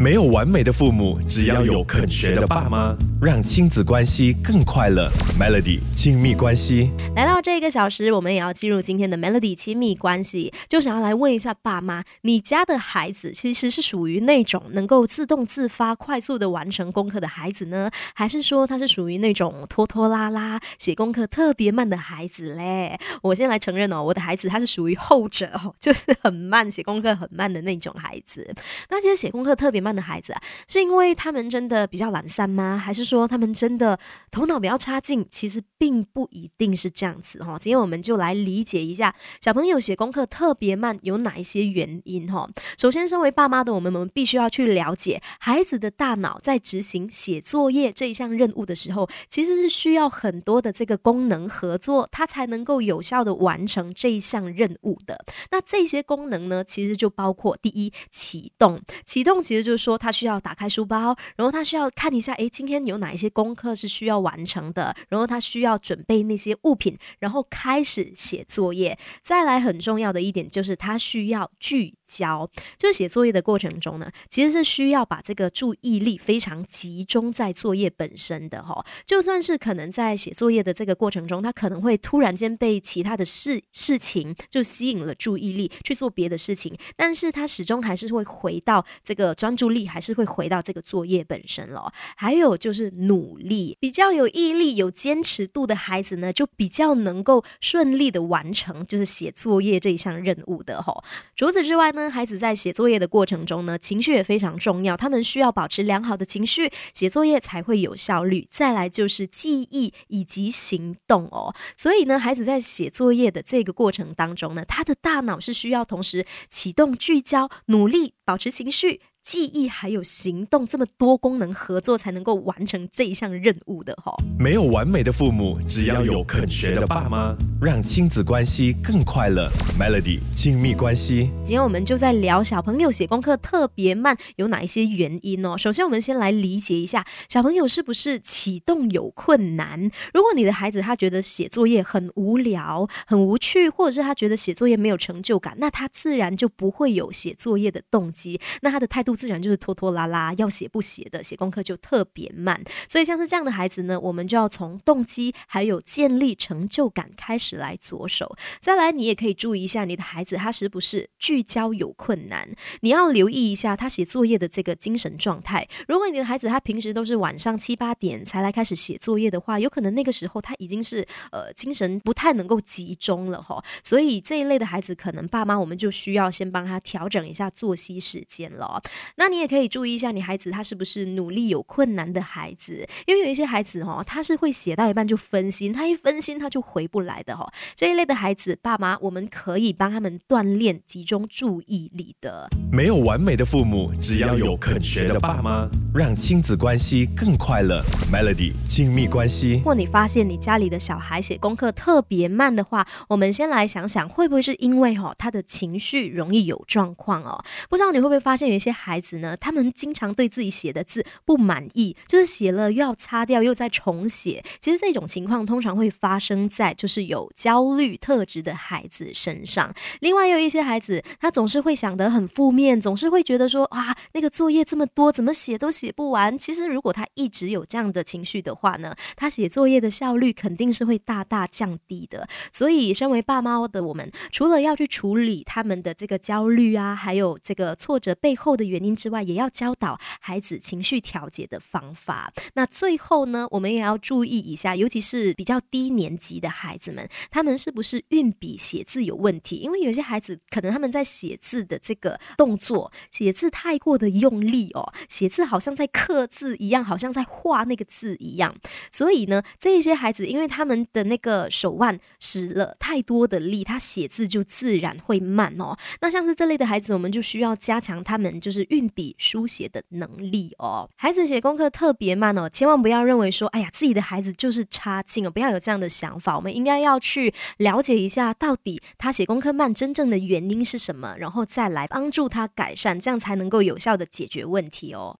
没有完美的父母，只要有肯学的爸妈，让亲子关系更快乐。Melody 亲密关系来到这一个小时，我们也要进入今天的 Melody 亲密关系，就想要来问一下爸妈，你家的孩子其实是属于那种能够自动自发、快速的完成功课的孩子呢，还是说他是属于那种拖拖拉拉、写功课特别慢的孩子嘞？我先来承认哦，我的孩子他是属于后者哦，就是很慢，写功课很慢的那种孩子。那其实写功课特别慢。的孩子啊，是因为他们真的比较懒散吗？还是说他们真的头脑比较差劲？其实并不一定是这样子哈。今天我们就来理解一下小朋友写功课特别慢有哪一些原因哈。首先，身为爸妈的我们，我们必须要去了解孩子的大脑在执行写作业这一项任务的时候，其实是需要很多的这个功能合作，它才能够有效的完成这一项任务的。那这些功能呢，其实就包括第一，启动，启动其实就是。说他需要打开书包，然后他需要看一下，哎，今天有哪一些功课是需要完成的，然后他需要准备那些物品，然后开始写作业。再来很重要的一点就是他需要聚焦，就是写作业的过程中呢，其实是需要把这个注意力非常集中在作业本身的哈。就算是可能在写作业的这个过程中，他可能会突然间被其他的事事情就吸引了注意力去做别的事情，但是他始终还是会回到这个专注。力还是会回到这个作业本身了。还有就是努力，比较有毅力、有坚持度的孩子呢，就比较能够顺利的完成就是写作业这一项任务的哈。除此之外呢，孩子在写作业的过程中呢，情绪也非常重要，他们需要保持良好的情绪，写作业才会有效率。再来就是记忆以及行动哦。所以呢，孩子在写作业的这个过程当中呢，他的大脑是需要同时启动、聚焦、努力、保持情绪。记忆还有行动这么多功能合作才能够完成这一项任务的哈。没有完美的父母，只要有肯学的爸妈，让亲子关系更快乐。Melody 亲密关系，今天我们就在聊小朋友写功课特别慢有哪一些原因哦。首先，我们先来理解一下小朋友是不是启动有困难。如果你的孩子他觉得写作业很无聊、很无趣，或者是他觉得写作业没有成就感，那他自然就不会有写作业的动机。那他的态度。自然就是拖拖拉拉，要写不写的，写功课就特别慢。所以像是这样的孩子呢，我们就要从动机还有建立成就感开始来着手。再来，你也可以注意一下你的孩子他是不是聚焦有困难，你要留意一下他写作业的这个精神状态。如果你的孩子他平时都是晚上七八点才来开始写作业的话，有可能那个时候他已经是呃精神不太能够集中了哈。所以这一类的孩子，可能爸妈我们就需要先帮他调整一下作息时间了。那你也可以注意一下，你孩子他是不是努力有困难的孩子？因为有一些孩子哦，他是会写到一半就分心，他一分心他就回不来的哈。这一类的孩子，爸妈我们可以帮他们锻炼集中注意力的。没有完美的父母，只要有肯学的爸妈，让亲子关系更快乐。Melody 亲密关系。如果你发现你家里的小孩写功课特别慢的话，我们先来想想，会不会是因为哈他的情绪容易有状况哦？不知道你会不会发现有一些孩孩子呢，他们经常对自己写的字不满意，就是写了又要擦掉，又再重写。其实这种情况通常会发生在就是有焦虑特质的孩子身上。另外有一些孩子，他总是会想得很负面，总是会觉得说啊，那个作业这么多，怎么写都写不完。其实如果他一直有这样的情绪的话呢，他写作业的效率肯定是会大大降低的。所以身为爸妈的我们，除了要去处理他们的这个焦虑啊，还有这个挫折背后的原因之外，也要教导孩子情绪调节的方法。那最后呢，我们也要注意一下，尤其是比较低年级的孩子们，他们是不是运笔写字有问题？因为有些孩子可能他们在写字的这个动作，写字太过的用力哦，写字好像在刻字一样，好像在画那个字一样。所以呢，这一些孩子，因为他们的那个手腕使了太多的力，他写字就自然会慢哦。那像是这类的孩子，我们就需要加强他们就是运笔书写的能力哦。孩子写功课特别慢哦，千万不要认为说，哎呀，自己的孩子就是差劲哦，不要有这样的想法。我们应该要去了解一下，到底他写功课慢真正的原因是什么，然后再来帮助他改善，这样才能够有效的解决问题哦。